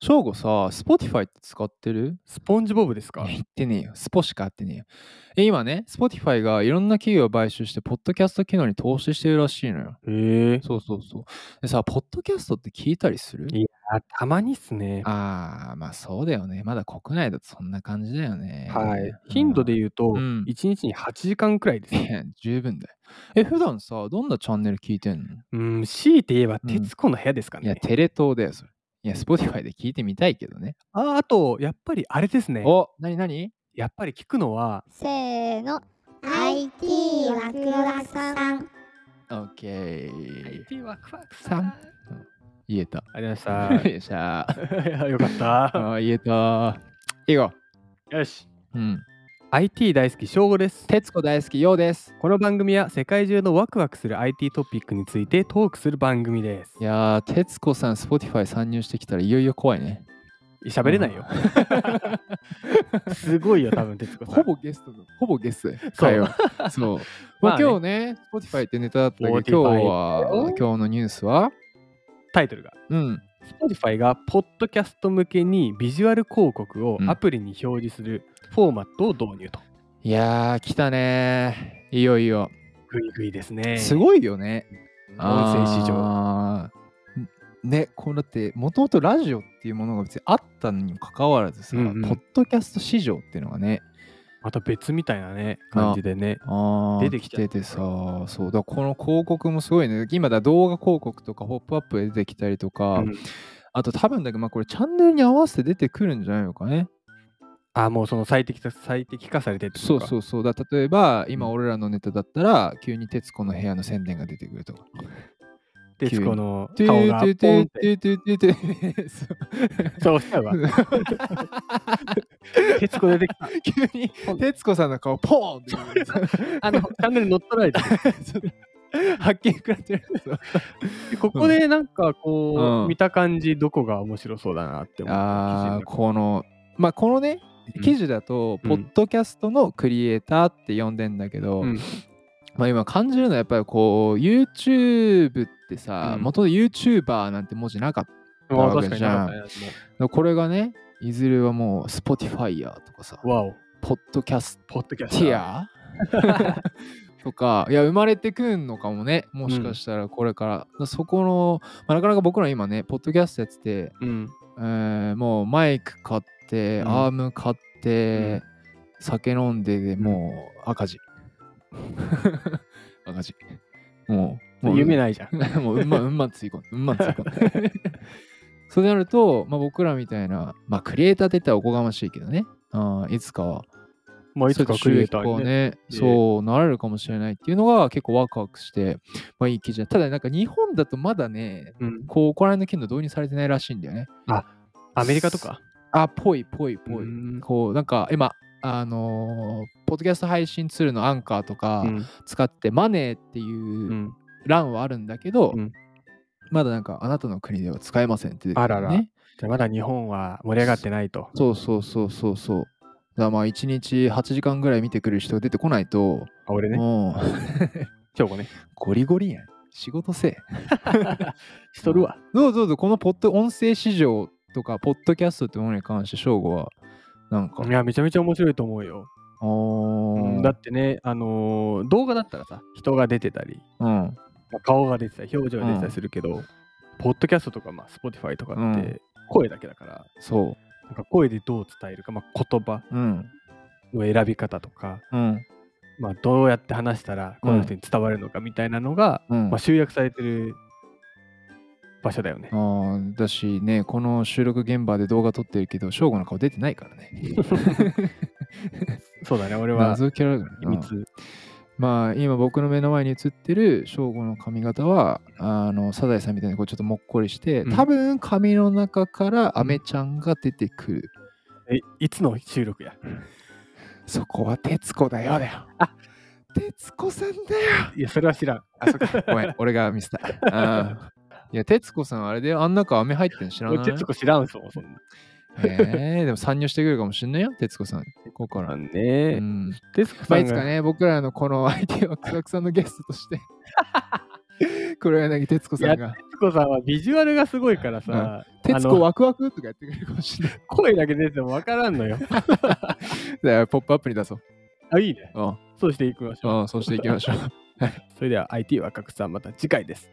翔吾さ、Spotify って使ってる？スポンジボブですか？言ってねえよ。スポしか合ってねえよ。え、今ね、Spotify がいろんな企業を買収して、ポッドキャスト機能に投資してるらしいのよ。へえ。そうそうそう。でさ、ポッドキャストって聞いたりする？いや、たまにっすね。ああ、まあそうだよね。まだ国内だとそんな感じだよね。はい。頻度で言うと、うん1日に8時間くらいですい。や、十分だよ。え、普段さ、どんなチャンネル聞いてんの？うん、強いて言えば、うん徹子の部屋ですかいや、ね。テレ東だよ、それ。いや、Spotify で聞いてみたいけどね。ああと、やっぱりあれですね。お、なになに？やっぱり聞くのは、せーの IT ワクワクさんオッケー。IT ワクワクさん言えた。ありがとうございましよっしゃた。いや よかった。あー言えた。いいよ。よし。うん。IT 大好き、翔吾です。徹子大好き、ようです。この番組は世界中のワクワクする IT トピックについてトークする番組ですい。やー、徹子さん、Spotify 参入してきたらいよいよ怖いね。喋れないよ。すごいよ、多分、徹子さん。ほぼゲストの、ほぼゲストで。そう会話そう。まあ、まあね今日ね、Spotify ってネタだったけど、今 Spotify 日は、今日のニュースは、タイトルが。うん。Spotify がポッドキャスト向けにビジュアル広告をうんアプリに表示するフォーマットを導入と。いやー、来たねいよいよ。グイグイですね。すごいよね。音声市場。ね、こうだって、もともとラジオっていうものが別にあったにもかかわらずさ、うんうんポッドキャスト市場っていうのがね、また別みたいなね、感じでね。出てきててさ、そうだ、この広告もすごいね。今だ動画広告とか、ポップアップで出てきたりとか、うんあと多分だけど、まあこれチャンネルに合わせて出てくるんじゃないのかね。あ、もうその最適化最適化されてってそうそううそう。だ例えば、今うん俺らのネタだったら、急に徹子の部屋の宣伝が出てくるとか。徹子のて顔がポンて。って。そうしたわ。徹子出てきた。急に徹子さんの顔ポーンって。あの、チャンネル乗っ取られて 発見食らってる。そうでここでなんかこう、うん。見た感じどこが面白そうだなって思った。ああ、この、まあこのね、うん。記事だと、うん。ポッドキャストのクリエイターって呼んでんだけど、うん。まあ今感じるのはやっぱりこう、YouTube ってさ、うん元々 YouTuber なんて文字なかっあわけじゃん。これがね、いずれはもう Spotify とかさ、ポッドキャスポッドキャテスト。ィ アとか、いや、生まれてくんのかもね、もしかしたらこれから。そこの、まあ、なかなか僕ら今ね、ポッドキャストやってて、うん。えーもうマイク買って、うんアーム買って、酒飲んででもう赤字。赤字。もう夢ないじゃん。もううんまうんまつい込んで、うんまつい込んで。そうなると、まあ、僕らみたいな、まあ、クリエイターって言ったらおこがましいけどね、あーいつかは、まあいつかクリエイターにね。ね、でそうなれるかもしれないっていうのが結構ワクワクして、まあいい記事だ。ただなんか日本だとまだね、うんこう、こら辺の機能導入されてないらしいんだよね。アメリカとか？あ、ぽいぽいぽい。うんこう、なんか今、あのーポッドキャスト配信ツールのアンカーとかうん使って、マネーっていううん欄はあるんだけど、うんまだなんかあなたの国では使えませんって出てね。あららじゃあまだ日本は盛り上がってないと。そうそうそうそうそう。だまあ1日8時間ぐらい見てくる人が出てこないと、あ俺ね。今日も ね。ゴリゴリやん。仕事せえ。しとるわ。どうぞどうぞ、このポッド音声市場とか、ポッドキャストってものに関して、翔吾は、なんか、いや、めちゃめちゃ面白いと思うよ。うんだってね、あのー動画だったらさ、人が出てたり、うん、まあ顔が出てたり、表情が出てたりするけど、ポッドキャストとか、まあ、Spotify とかうんって、声だけだから、そなんか声でどう伝えるか、まあ、言葉う。うん、の選び方とか、うん、まあ、どうやって話したら、この人に伝わるのかみたいなのが、うん。まあ、集約されてる場所だよねあ。ーだしね、この収録現場で動画撮ってるけど、翔吾の顔出てないからね。そうだね、俺は謎キャラ秘密。まあ、今僕の目の前に映ってる翔吾の髪型は、あの、サザエさんみたいにこうちょっともっこりして、うん多分髪の中からアメちゃんが出てくる。え、いつの収録や？そこは徹子だよだよ。あ徹子さんだよ。いや、それは知らん。あ、そっか。ごめん、俺がミスった。いや、徹子さんあれであん中飴入ってんの知らない？俺、徹子知らんそもそんな。へえでも参入してくるかもしんないよ、徹子さん。ここから。なうんね。ん。徹子まあ、さいつかね、僕らのこのクワクさんのゲストとして、黒柳徹子さんが。徹子さんはビジュアルがすごいからさ、徹子ワクワクとかやってくれるかもしれない。声だけ出てもわからんのよ。だからポップアップに出そう。あ、いいね。うん。そうしていきましょう。うん、そうしていきましょう。それでは IT 若んまた次回です。